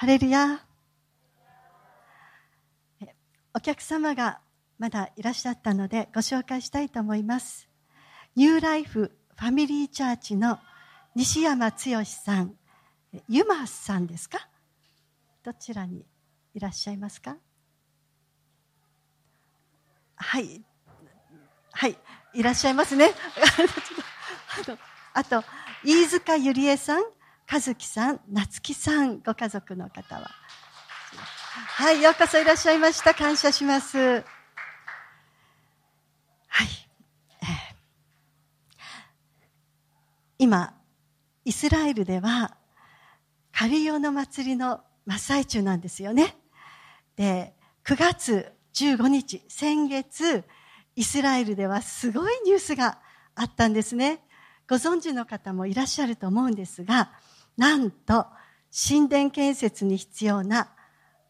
ハレルヤお客様がまだいらっしゃったのでご紹介したいと思います。ニューライフファミリーチャーチの西山剛さん。ユマさんですか？どちらにいらっしゃいますか？はい。はい。いらっしゃいますね。あと飯塚ゆりえさん。和樹さん夏樹さんご家族の方は。はいようこそいらっしゃいました。感謝します。はい、今イスラエルではカリオの祭りの真っ最中なんですよね。で9月15日先月イスラエルではすごいニュースがあったんですね。ご存知の方もいらっしゃると思うんですがなんと神殿建設に必要な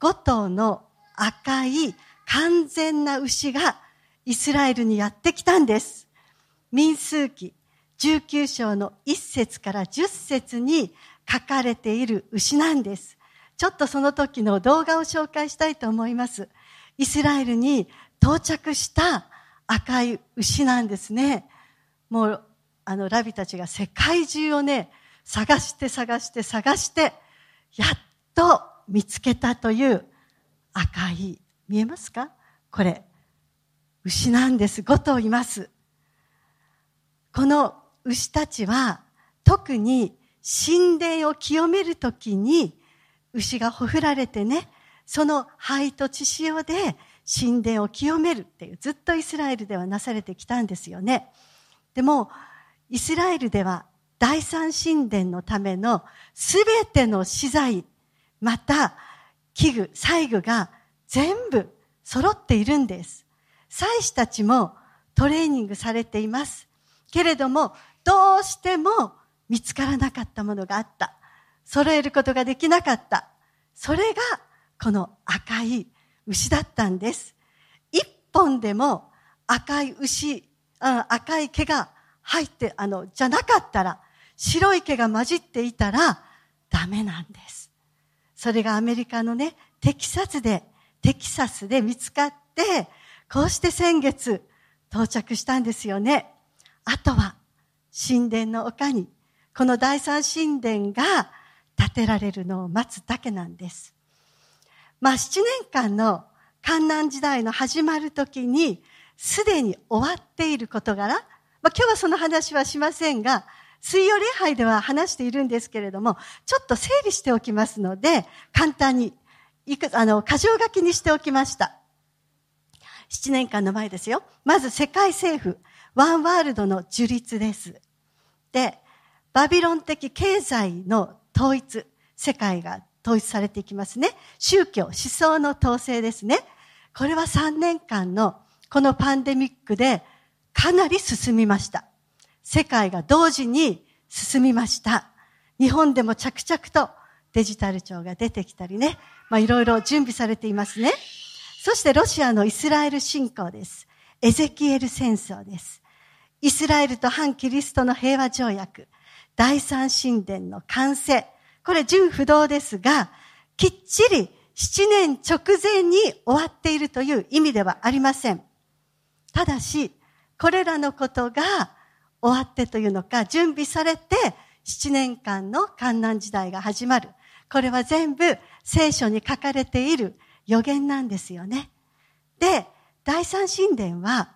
5頭の赤い完全な牛がイスラエルにやってきたんです。民数記19章の1節から10節に書かれている牛なんです。ちょっとその時の動画を紹介したいと思います。イスラエルに到着した赤い牛なんですね。もう、あの、ラビたちが世界中をね、探して探して探して、やっと見つけたという赤い、見えますか？これ、牛なんです。5頭います。この牛たちは、特に神殿を清めるときに、牛がほふられてね、その灰と血潮で神殿を清めるっていう、ずっとイスラエルではなされてきたんですよね。でも、イスラエルでは第三神殿のためのすべての資材、また器具、細具が全部揃っているんです。祭司たちもトレーニングされています。けれども、どうしても見つからなかったものがあった。揃えることができなかった。それがこの赤い牛だったんです。一本でも赤い牛、赤い毛が入って、あの、じゃなかったら、白い毛が混じっていたらダメなんです。それがアメリカのね、テキサスで、テキサスで見つかって、こうして先月到着したんですよね。あとは、神殿の丘に、この第三神殿が建てられるのを待つだけなんです。まあ、7年間の観南時代の始まる時に、すでに終わっている事柄、まあ、今日はその話はしませんが、水曜礼拝では話しているんですけれども、ちょっと整理しておきますので、簡単に、いく、あの、箇条書きにしておきました。7年間の前ですよ。まず世界政府、ワンワールドの樹立です。で、バビロン的経済の統一、世界が統一されていきますね。宗教、思想の統制ですね。これは3年間のこのパンデミックでかなり進みました。世界が同時に進みました。日本でも着々とデジタル庁が出てきたりね、まあいろいろ準備されていますね。そしてロシアのイスラエル侵攻です。エゼキエル戦争です。イスラエルと反キリストの平和条約、第三神殿の完成、これ純不動ですが、きっちり7年直前に終わっているという意味ではありません。ただし、これらのことが終わってというのか、準備されて7年間の観南時代が始まる。これは全部聖書に書かれている予言なんですよね。で、第三神殿は、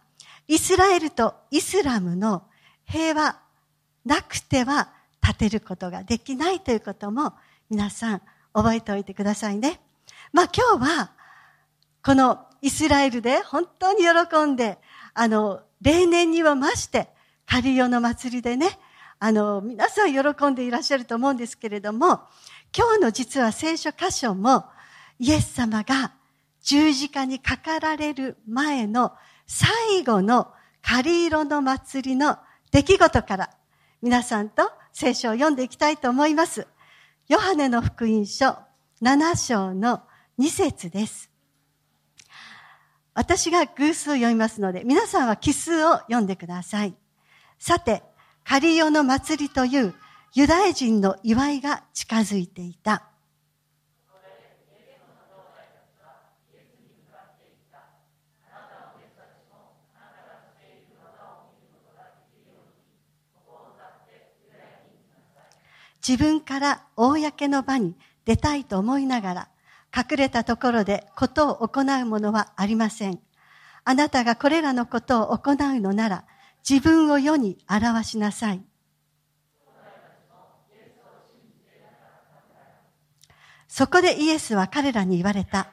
イスラエルとイスラムの平和なくては建てることができないということも皆さん覚えておいてくださいね。まあ今日はこのイスラエルで本当に喜んで、あの、例年には増してカリオの祭りでね、あの、皆さん喜んでいらっしゃると思うんですけれども、今日の実は聖書箇所も、イエス様が十字架にかかられる前の最後のカリ色の祭りの出来事から皆さんと聖書を読んでいきたいと思います。ヨハネの福音書7章の2節です。私が偶数を読みますので、皆さんは奇数を読んでください。さて、カリオの祭りというユダヤ人の祝いが近づいていた。自分から公の場に出たいと思いながら、隠れたところでことを行うものはありません。あなたがこれらのことを行うのなら、自分を世に表しなさい。そこでイエスは彼らに言われた。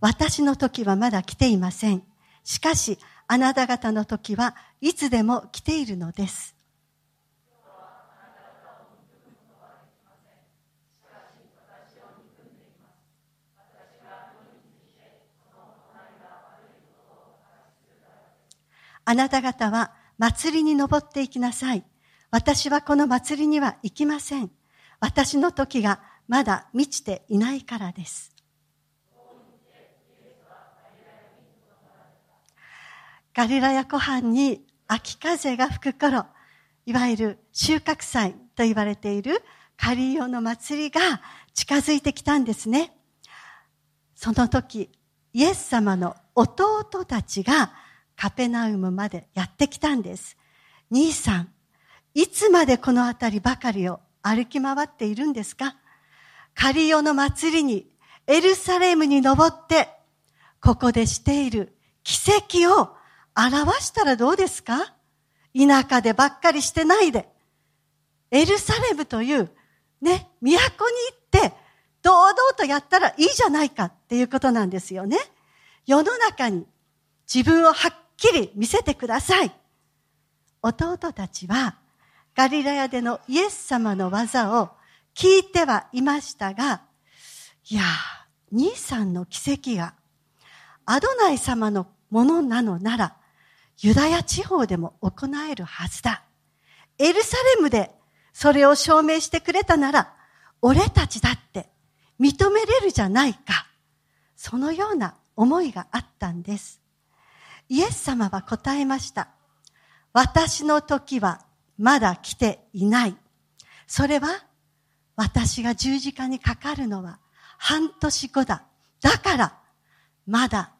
私の時はまだ来ていません。しかし、あなた方の時はいつでも来ているのです。あなた方は祭りに登っていきなさい。私はこの祭りには行きません。私の時がまだ満ちていないからです。ガリラヤ湖畔に秋風が吹く頃、いわゆる収穫祭と言われているカリオの祭りが近づいてきたんですね。その時、イエス様の弟たちがカペナウムまでやってきたんです。兄さん、いつまでこの辺りばかりを歩き回っているんですか？カリオの祭りにエルサレムに登って、ここでしている奇跡を表したらどうですか？田舎でばっかりしてないで。エルサレムというね、都に行って、堂々とやったらいいじゃないかっていうことなんですよね。世の中に自分をはっきり見せてください。弟たちはガリラヤでのイエス様の技を聞いてはいましたが、いや兄さんの奇跡がアドナイ様のものなのなら、ユダヤ地方でも行えるはずだ。エルサレムでそれを証明してくれたなら、俺たちだって認めれるじゃないか。そのような思いがあったんです。イエス様は答えました。私の時はまだ来ていない。それは私が十字架にかかるのは半年後だ。だからまだ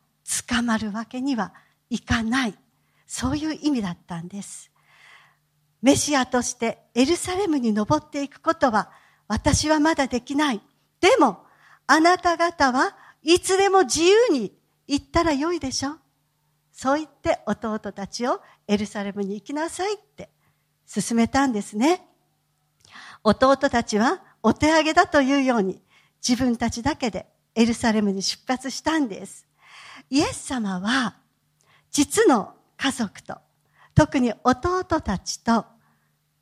捕まるわけにはいかない。そういう意味だったんです。メシアとしてエルサレムに登っていくことは私はまだできない。でもあなた方はいつでも自由に行ったらよいでしょそう言って弟たちをエルサレムに行きなさいって勧めたんですね。弟たちはお手上げだというように自分たちだけでエルサレムに出発したんです。イエス様は実の家族と特に弟たちと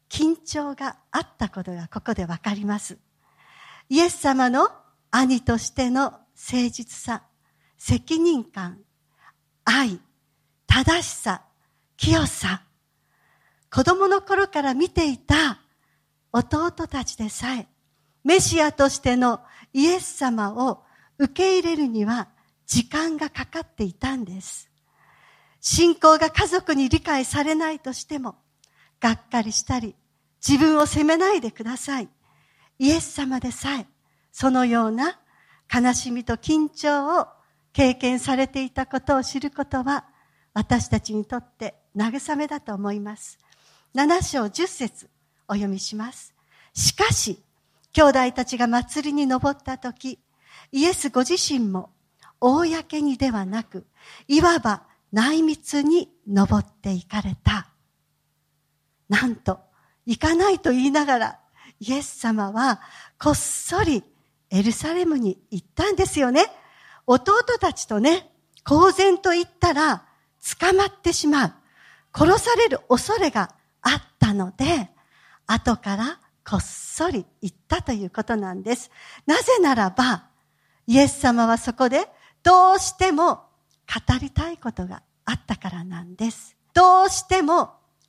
緊張があったことがここでわかります。イエス様の兄としての誠実さ、責任感、愛、正しさ、清さ、子供の頃から見ていた弟たちでさえ、メシアとしてのイエス様を受け入れるには時間がかかっていたんです。信仰が家族に理解されないとしても、がっかりしたり、自分を責めないでください。イエス様でさえ、そのような悲しみと緊張を経験されていたことを知ることは、私たちにとって慰めだと思います。7章10節お読みします。しかし、兄弟たちが祭りに登った時、イエスご自身も公にではなく、いわば内密に登っていかれた。なんと、行かないと言いながら、イエス様はこっそりエルサレムに行ったんですよね。弟たちとね、公然と言ったら、捕まってしまう。殺される恐れがあったので、後からこっそり言ったということなんです。なぜならば、イエス様はそこでどうしても語りたいことがあったからなんです。どうしても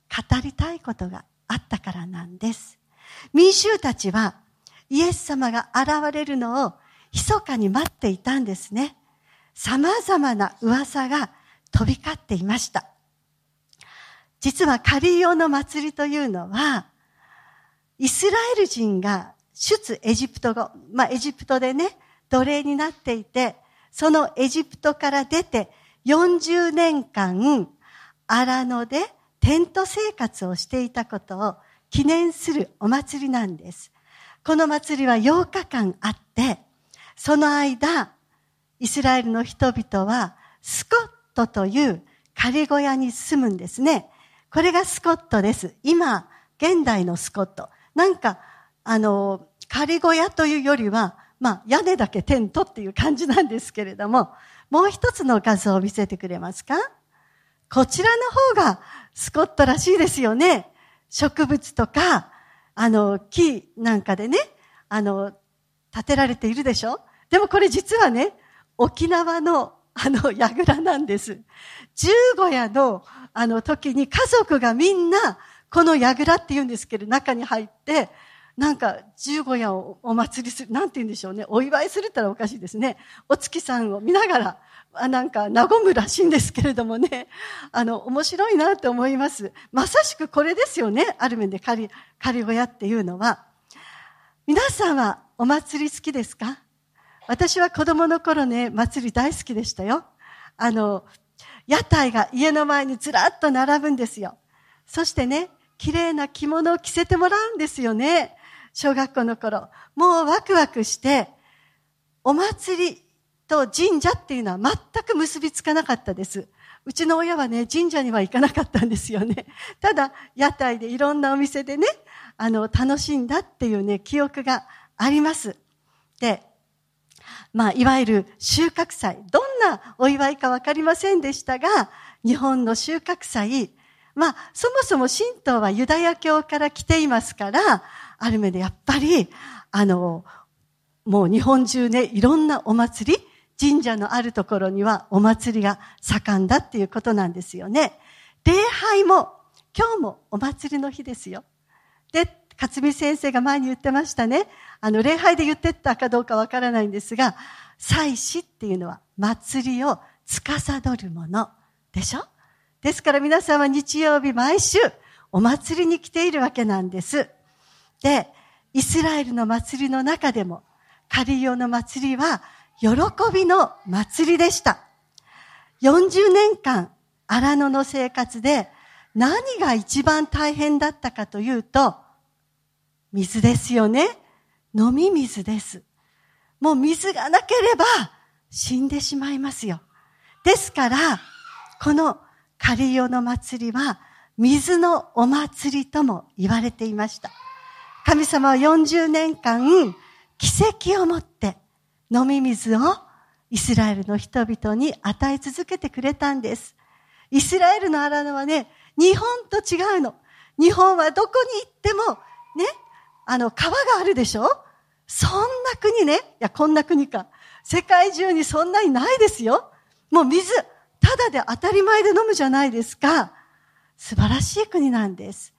語りたいことがあったからなんです。民衆たちはイエス様が現れるのを密かに待っていたんですね。様々な噂が飛び交っていました。実はカリオの祭りというのは、イスラエル人が出エジプト語、まあエジプトでね、奴隷になっていて、そのエジプトから出て40年間、荒野でテント生活をしていたことを記念するお祭りなんです。この祭りは8日間あって、その間、イスラエルの人々はスコットという仮小屋に住むんですね。これがスコットです。今、現代のスコット。なんか、あの、仮小屋というよりは、まあ、屋根だけテントっていう感じなんですけれども、もう一つの画像を見せてくれますか？こちらの方がスコットらしいですよね。植物とか、あの、木なんかでね、あの、建てられているでしょ？でもこれ実はね、沖縄のあの、櫓なんです。十五夜のあの時に家族がみんな、この櫓って言うんですけど、中に入って、なんか、十五夜をお祭りする、なんて言うんでしょうね。お祝いするったらおかしいですね。お月さんを見ながら、あなんか、和むらしいんですけれどもね。あの、面白いなと思います。まさしくこれですよね。ある面で仮、仮小屋っていうのは。皆さんはお祭り好きですか？私は子供の頃ね、祭り大好きでしたよ。あの、屋台が家の前にずらっと並ぶんですよ。そしてね、綺麗な着物を着せてもらうんですよね。小学校の頃。もうワクワクして、お祭りと神社っていうのは全く結びつかなかったです。うちの親はね、神社には行かなかったんですよね。ただ、屋台でいろんなお店でね、あの、楽しんだっていうね、記憶があります。で、まあ、いわゆる収穫祭。どんなお祝いかわかりませんでしたが、日本の収穫祭。まあ、そもそも神道はユダヤ教から来ていますから、ある目でやっぱり、あの、もう日本中ね、いろんなお祭り、神社のあるところにはお祭りが盛んだっていうことなんですよね。礼拝も、今日もお祭りの日ですよ。で、勝美先生が前に言ってましたね。あの、礼拝で言ってったかどうかわからないんですが、祭祀っていうのは祭りを司るものでしょ？ですから皆さんは日曜日毎週お祭りに来ているわけなんです。で、イスラエルの祭りの中でも、カリオの祭りは喜びの祭りでした。40年間、荒野の生活で何が一番大変だったかというと、水ですよね。飲み水です。もう水がなければ死んでしまいますよ。ですから、このカリオの祭りは水のお祭りとも言われていました。神様は40年間奇跡をもって飲み水をイスラエルの人々に与え続けてくれたんです。イスラエルの荒野はね、日本と違うの。日本はどこに行っても、ね、あの、川があるでしょ？そんな国ね。いや、こんな国か。世界中にそんなにないですよ。もう水、ただで当たり前で飲むじゃないですか。素晴らしい国なんです。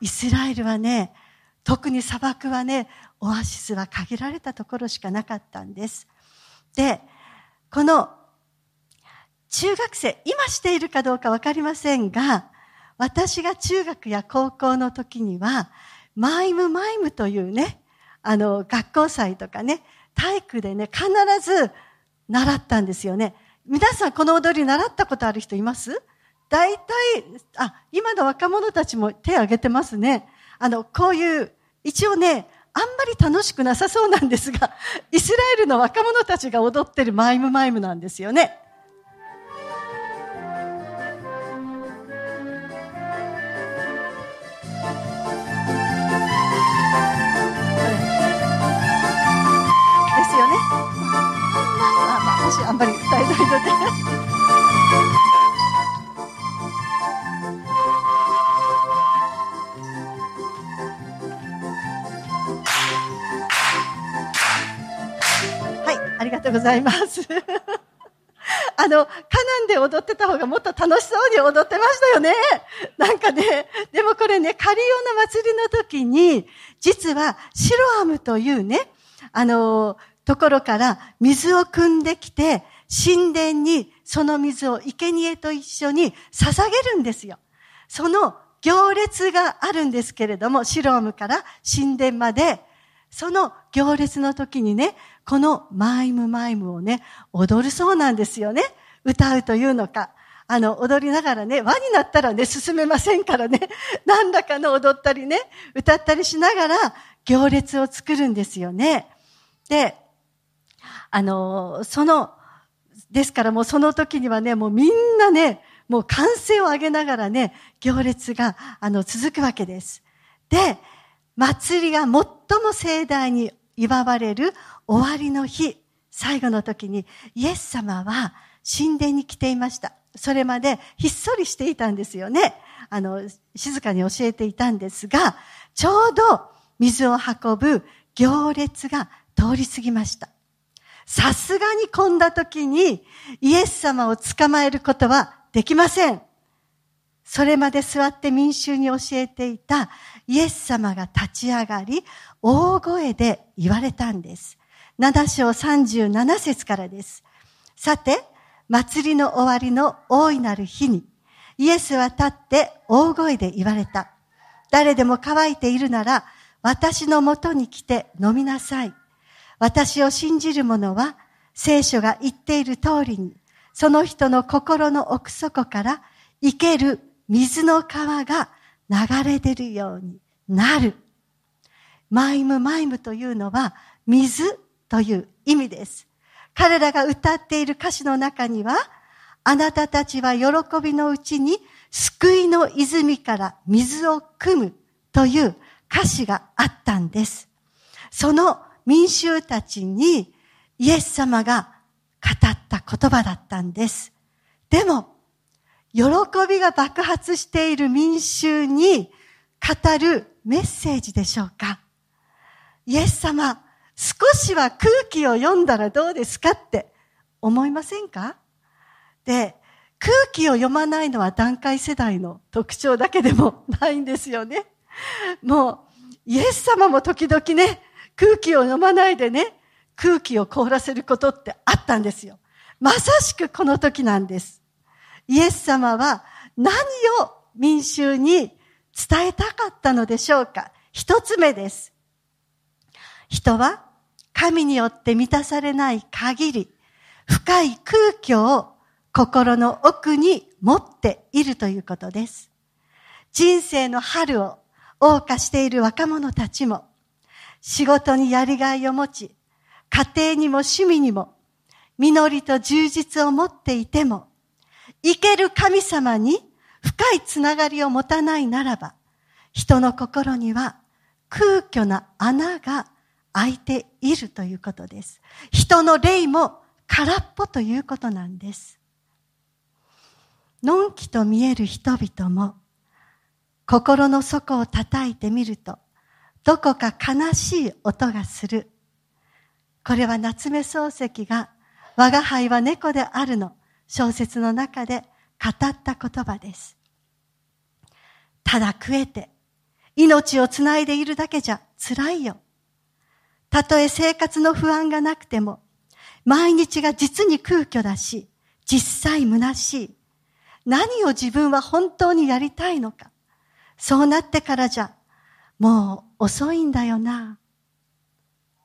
イスラエルはね、特に砂漠はね、オアシスは限られたところしかなかったんです。で、この中学生、今しているかどうかわかりませんが、私が中学や高校の時には、マイムマイムというね、あの、学校祭とかね、体育でね、必ず習ったんですよね。皆さんこの踊り習ったことある人います？大体、あ、今の若者たちも手挙げてますね。あの、こういう、一応ね、あんまり楽しくなさそうなんですが、イスラエルの若者たちが踊ってるマイムマイムなんですよね。あんまり歌えないのではいありがとうございます あの、カナンで踊ってた方がもっと楽しそうに踊ってましたよね。なんかね、でもこれね、カリオの祭りの時に、実はシロアムというね、あの、ところから水を汲んできて、神殿にその水を生贄と一緒に捧げるんですよ。その行列があるんですけれども、シロームから神殿まで、その行列の時にね、このマイムマイムをね、踊るそうなんですよね。歌うというのか。あの、踊りながらね、輪になったらね、進めませんからね、何らかの踊ったりね、歌ったりしながら行列を作るんですよね。で、あの、その、ですからもうその時にはね、もうみんなね、もう歓声を上げながらね、行列が、あの、続くわけです。で、祭りが最も盛大に祝われる終わりの日、最後の時にイエス様は神殿に来ていました。それまでひっそりしていたんですよね。あの、静かに教えていたんですが、ちょうど水を運ぶ行列が通り過ぎました。さすがに混んだ時にイエス様を捕まえることはできません。それまで座って民衆に教えていたイエス様が立ち上がり、大声で言われたんです。7章37節からです。さて、祭りの終わりの大いなる日に、イエスは立って大声で言われた。誰でも乾いているなら、私のもとに来て飲みなさい。私を信じる者は、聖書が言っている通りに、その人の心の奥底から生ける水の川が流れ出るようになる。マイムマイムというのは水という意味です。彼らが歌っている歌詞の中には、あなたたちは喜びのうちに救いの泉から水を汲むという歌詞があったんです。その民衆たちにイエス様が語った言葉だったんです。でも、喜びが爆発している民衆に語るメッセージでしょうか？イエス様、少しは空気を読んだらどうですかって思いませんか？で、空気を読まないのは段階世代の特徴だけでもないんですよね。もう、イエス様も時々ね、空気を読まないでね、空気を凍らせることってあったんですよ。まさしくこの時なんです。イエス様は何を民衆に伝えたかったのでしょうか？一つ目です。人は神によって満たされない限り、深い空虚を心の奥に持っているということです。人生の春を謳歌している若者たちも、仕事にやりがいを持ち、家庭にも趣味にも、実りと充実を持っていても、生ける神様に深いつながりを持たないならば、人の心には空虚な穴が開いているということです。人の霊も空っぽということなんです。のんきと見える人々も心の底を叩いてみるとどこか悲しい音がする。これは夏目漱石が我が輩は猫であるの小説の中で語った言葉です。ただ食えて命をつないでいるだけじゃ辛いよ。たとえ生活の不安がなくても、毎日が実に空虚だし、実際虚しい。何を自分は本当にやりたいのか。そうなってからじゃ、もう遅いんだよな。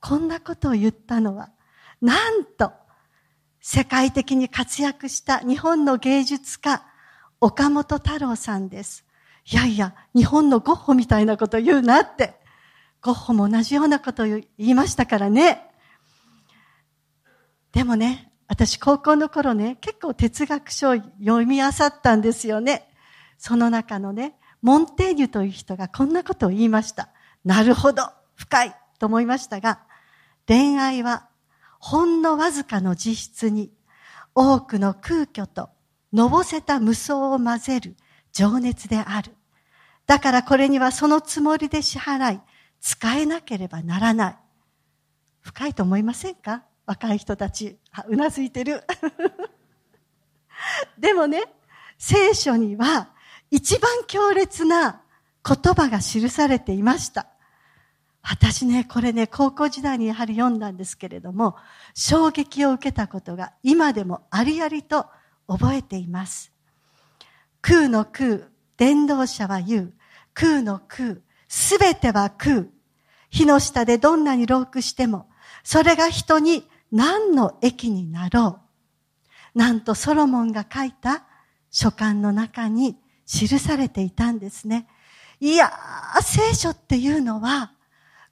こんなことを言ったのは、なんと、世界的に活躍した日本の芸術家、岡本太郎さんです。いやいや、日本のゴッホみたいなこと言うなってゴッホも同じようなことを言いましたからね。でもね、私高校の頃ね、結構哲学書を読み漁ったんですよね。その中のね、モンテーニュという人がこんなことを言いました。なるほど、深いと思いましたが、恋愛はほんのわずかの実質に多くの空虚とのぼせた無双を混ぜる情熱である。だからこれにはそのつもりで支払い、使えなければならない。深いと思いませんか？若い人たち。あ、うなずいてる。でもね、聖書には一番強烈な言葉が記されていました。私ね、これね、高校時代にやはり読んだんですけれども、衝撃を受けたことが今でもありありと覚えています。空の空、伝道者は言う。空の空、すべては空。火の下でどんなに老苦しても、それが人に何の益になろう。なんとソロモンが書いた書簡の中に記されていたんですね。いやー、聖書っていうのは、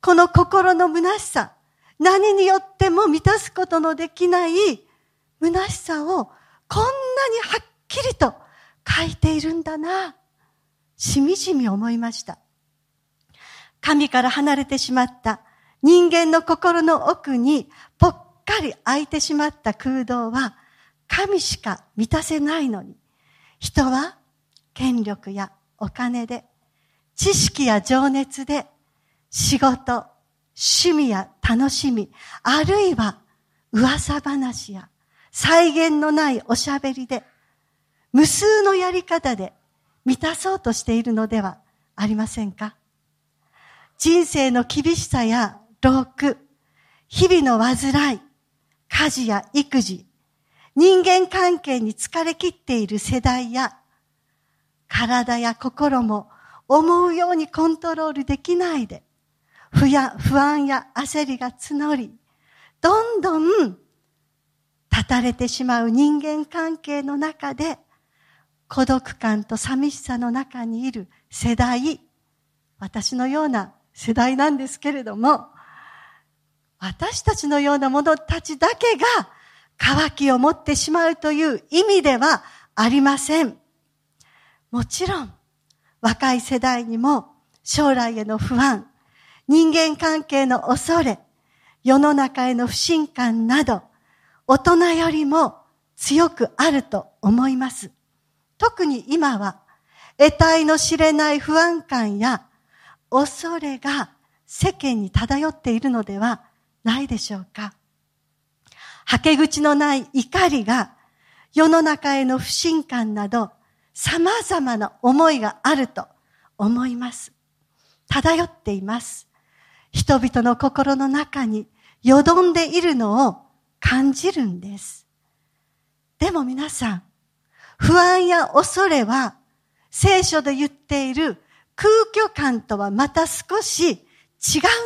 この心の虚しさ、何によっても満たすことのできない虚しさをこんなにはっきりと書いているんだな。しみじみ思いました。神から離れてしまった人間の心の奥にぽっかり空いてしまった空洞は神しか満たせないのに、人は権力やお金で、知識や情熱で、仕事、趣味や楽しみ、あるいは噂話や再現のないおしゃべりで、無数のやり方で満たそうとしているのではありませんか？人生の厳しさや老苦、日々の煩い、家事や育児、人間関係に疲れ切っている世代や、体や心も思うようにコントロールできないで、不や不安や焦りが募り、どんどん立たれてしまう人間関係の中で、孤独感と寂しさの中にいる世代、私のような世代なんですけれども、私たちのような者たちだけが渇きを持ってしまうという意味ではありません。もちろん、若い世代にも将来への不安、人間関係の恐れ、世の中への不信感など、大人よりも強くあると思います。特に今は、得体の知れない不安感や恐れが世間に漂っているのではないでしょうか。はけ口のない怒りが世の中への不信感など様々な思いがあると思います。漂っています。人々の心の中によどんでいるのを感じるんです。でも皆さん、不安や恐れは聖書で言っている空虚感とはまた少し違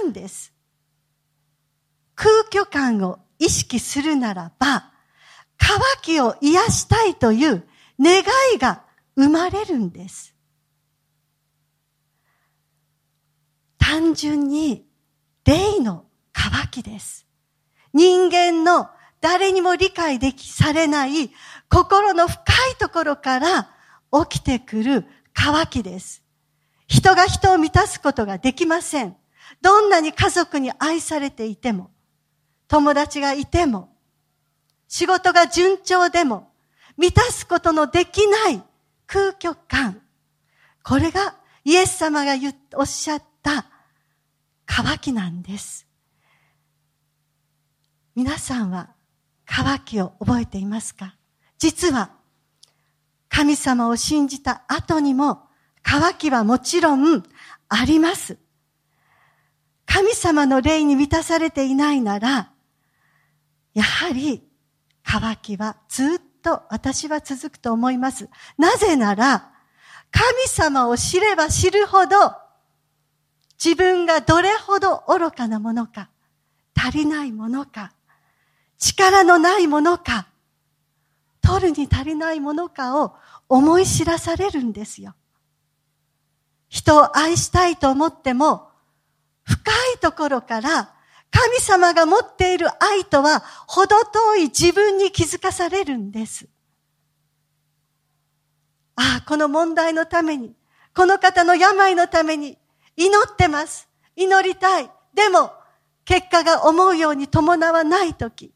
うんです。空虚感を意識するならば、渇きを癒したいという願いが生まれるんです。単純に霊の渇きです。人間の誰にも理解できされない心の深いところから起きてくる渇きです。人が人を満たすことができません。どんなに家族に愛されていても、友達がいても、仕事が順調でも、満たすことのできない空虚感。これがイエス様が言おっしゃった渇きなんです。皆さんは渇きを覚えていますか？実は神様を信じた後にも渇きはもちろんあります。神様の霊に満たされていないなら、やはり渇きはずっと私は続くと思います。なぜなら、神様を知れば知るほど、自分がどれほど愚かなものか、足りないものか、力のないものか、取るに足りないものかを思い知らされるんですよ。人を愛したいと思っても、深いところから神様が持っている愛とは程遠い自分に気づかされるんです。ああ、この問題のために、この方の病のために祈ってます。祈りたい。でも、結果が思うように伴わないとき、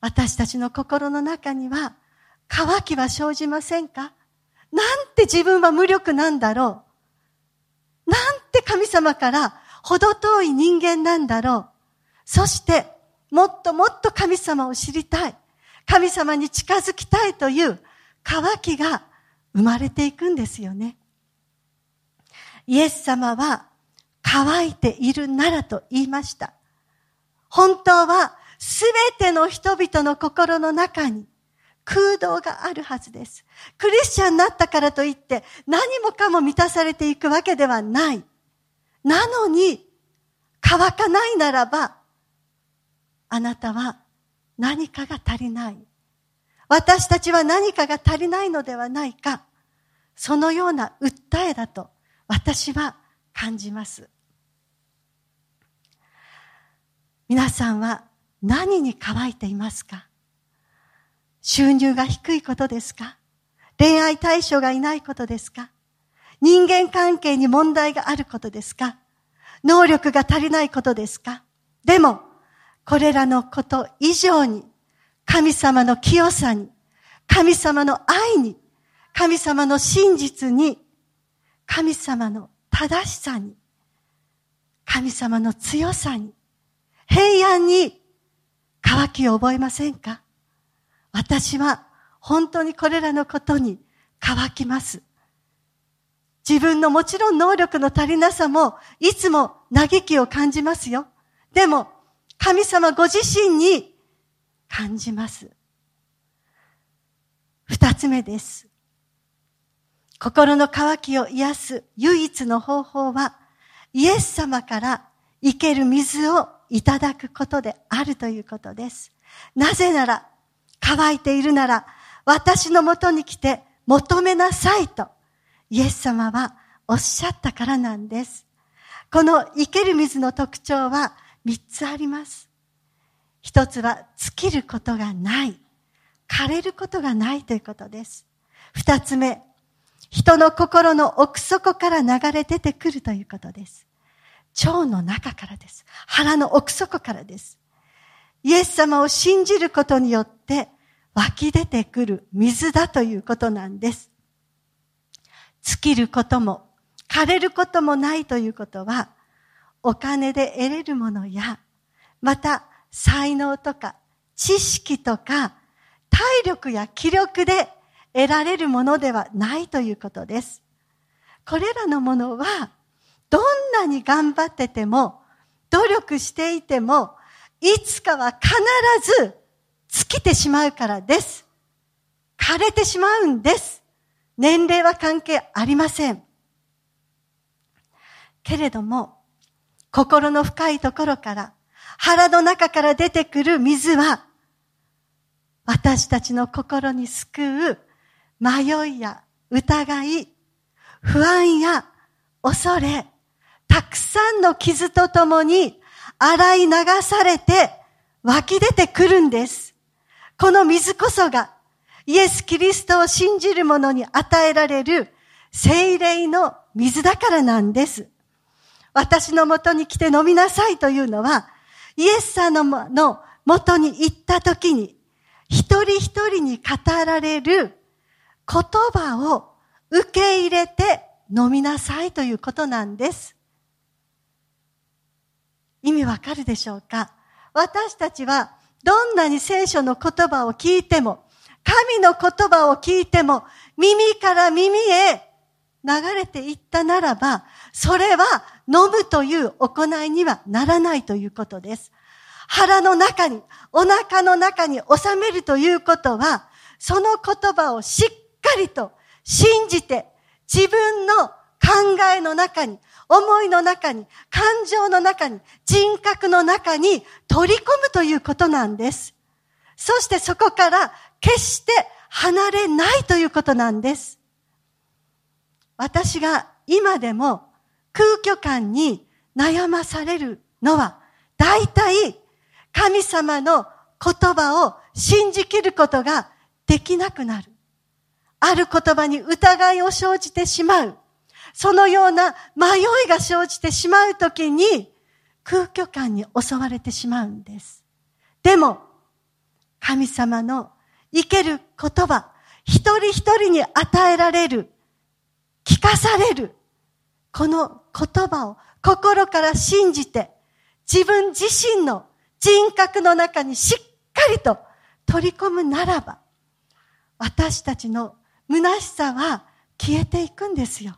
私たちの心の中には、渇きは生じませんか？なんて自分は無力なんだろう。なんて神様から程遠い人間なんだろう。そして、もっともっと神様を知りたい。神様に近づきたいという渇きが生まれていくんですよね。イエス様は乾いているならと言いました。本当はすべての人々の心の中に空洞があるはずです。クリスチャンになったからといって何もかも満たされていくわけではない。なのに乾かないならばあなたは何かが足りない。私たちは何かが足りないのではないか、そのような訴えだと私は感じます。皆さんは何に乾いていますか？収入が低いことですか？恋愛対象がいないことですか？人間関係に問題があることですか？能力が足りないことですか？でも、これらのこと以上に、神様の清さに、神様の愛に、神様の真実に、神様の正しさに、神様の強さに、平安に、渇きを覚えませんか？私は本当にこれらのことに乾きます。自分のもちろん能力の足りなさもいつも嘆きを感じますよ。でも、神様ご自身に感じます。二つ目です。心の渇きを癒す唯一の方法は、イエス様から生ける水をいただくことであるということです。なぜなら、乾いているなら、私のもとに来て求めなさいと、イエス様はおっしゃったからなんです。この生ける水の特徴は三つあります。一つは尽きることがない。枯れることがないということです。二つ目、人の心の奥底から流れ出てくるということです。腸の中からです。腹の奥底からです。イエス様を信じることによって湧き出てくる水だということなんです。尽きることも、枯れることもないということは、お金で得れるものや、また才能とか知識とか体力や気力で得られるものではないということです。これらのものは、どんなに頑張ってても、努力していても、いつかは必ず尽きてしまうからです。枯れてしまうんです。年齢は関係ありません。けれども、心の深いところから、腹の中から出てくる水は、私たちの心に救う迷いや疑い、不安や恐れ、たくさんの傷とともに洗い流されて湧き出てくるんです。この水こそがイエス・キリストを信じる者に与えられる精霊の水だからなんです。私のもとに来て飲みなさいというのは、イエス様のもとに行った時に、一人一人に語られる言葉を受け入れて飲みなさいということなんです。意味わかるでしょうか？私たちはどんなに聖書の言葉を聞いても、神の言葉を聞いても、耳から耳へ流れていったならば、それは飲むという行いにはならないということです。腹の中に、お腹の中に収めるということは、その言葉をしっかりと信じて、自分の考えの中に、思いの中に、感情の中に、人格の中に取り込むということなんです。そしてそこから決して離れないということなんです。私が今でも空虚感に悩まされるのは、大体神様の言葉を信じきることができなくなる。ある言葉に疑いを生じてしまう。そのような迷いが生じてしまうときに空虚感に襲われてしまうんです。でも、神様の生ける言葉、一人一人に与えられる、聞かされる、この言葉を心から信じて、自分自身の人格の中にしっかりと取り込むならば、私たちの虚しさは消えていくんですよ。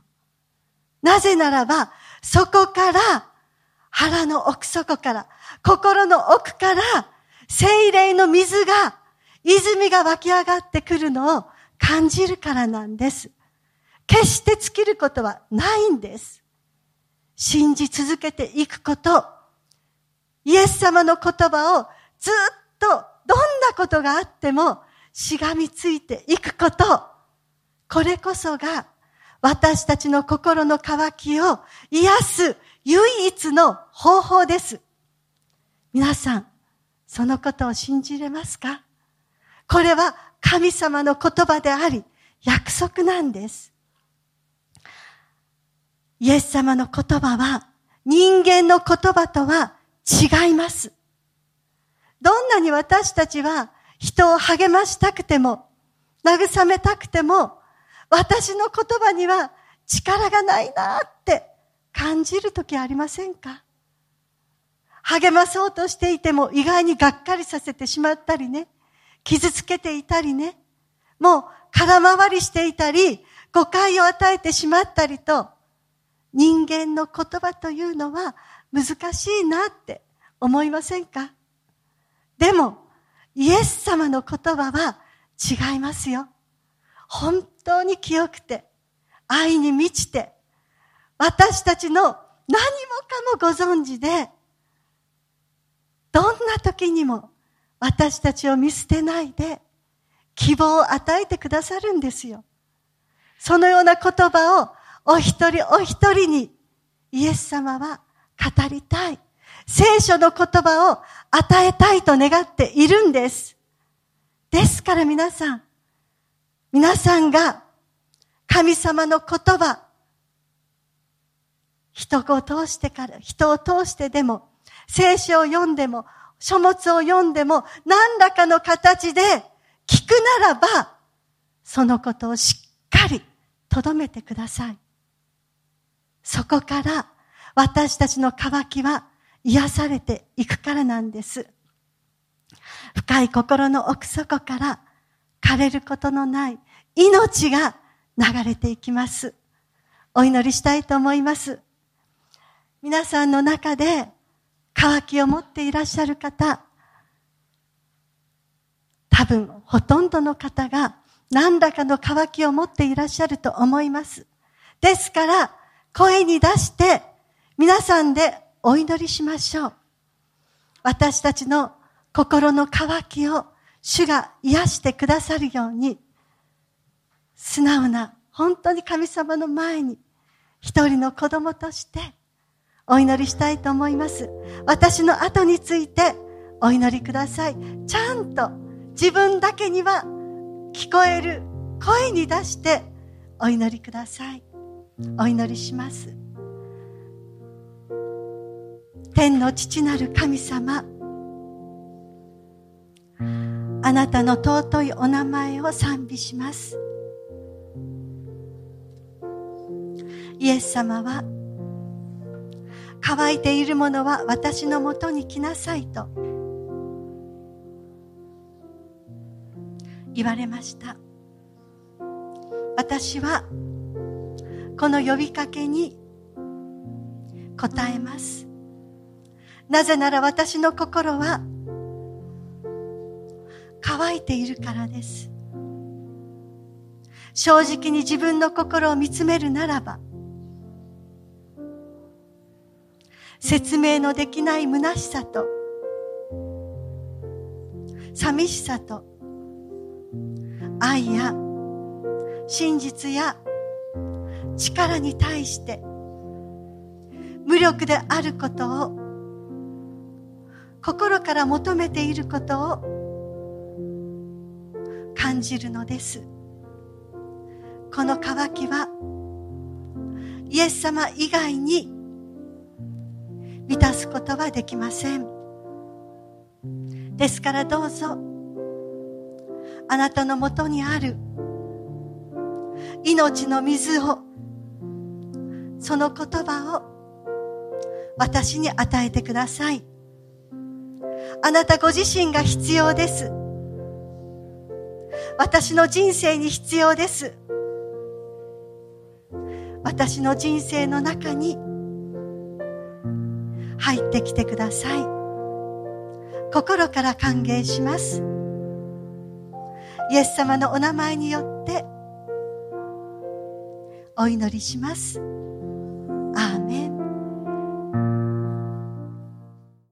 なぜならば、そこから、腹の奥底から、心の奥から、精霊の水が、泉が湧き上がってくるのを感じるからなんです。決して尽きることはないんです。信じ続けていくこと、イエス様の言葉をずっとどんなことがあってもしがみついていくこと。これこそが私たちの心の渇きを癒す唯一の方法です。皆さん、そのことを信じれますか？これは神様の言葉であり、約束なんです。イエス様の言葉は人間の言葉とは違います。どんなに私たちは人を励ましたくても、慰めたくても、私の言葉には力がないなって感じるときありませんか？励まそうとしていても意外にがっかりさせてしまったりね、傷つけていたりね、もう空回りしていたり、誤解を与えてしまったりと、人間の言葉というのは難しいなって思いませんか？でも、イエス様の言葉は違いますよ。本当に清くて、愛に満ちて、私たちの何もかもご存知で、どんな時にも私たちを見捨てないで、希望を与えてくださるんですよ。そのような言葉をお一人お一人にイエス様は語りたい。聖書の言葉を与えたいと願っているんです。ですから皆さん、皆さんが神様の言葉、人を通してから、人を通してでも、聖書を読んでも、書物を読んでも、何らかの形で聞くならば、そのことをしっかり留めてください。そこから私たちの渇きは癒されていくからなんです。深い心の奥底から枯れることのない命が流れていきます。お祈りしたいと思います。皆さんの中で渇きを持っていらっしゃる方、多分ほとんどの方が何らかの渇きを持っていらっしゃると思います。ですから、声に出して皆さんでお祈りしましょう。私たちの心の渇きを主が癒してくださるように、素直な、本当に神様の前に、一人の子供としてお祈りしたいと思います。私の後についてお祈りください。ちゃんと自分だけには聞こえる声に出してお祈りください。お祈りします。天の父なる神様あなたの尊いお名前を賛美しますイエス様は乾いているものは私のもとに来なさいと。言われました。私はこの呼びかけに答えます。なぜなら私の心は乾いているからです。正直に自分の心を見つめるならば、説明のできない虚しさと、寂しさと、愛や真実や力に対して無力であることを心から求めていることを感じるのです。この渇きはイエス様以外に満たすことはできませんですからどうぞあなたのもとにある命の水をその言葉を私に与えてください。あなたご自身が必要です。私の人生に必要です。私の人生の中に入ってきてください。心から歓迎します。イエス様のお名前によってお祈りします。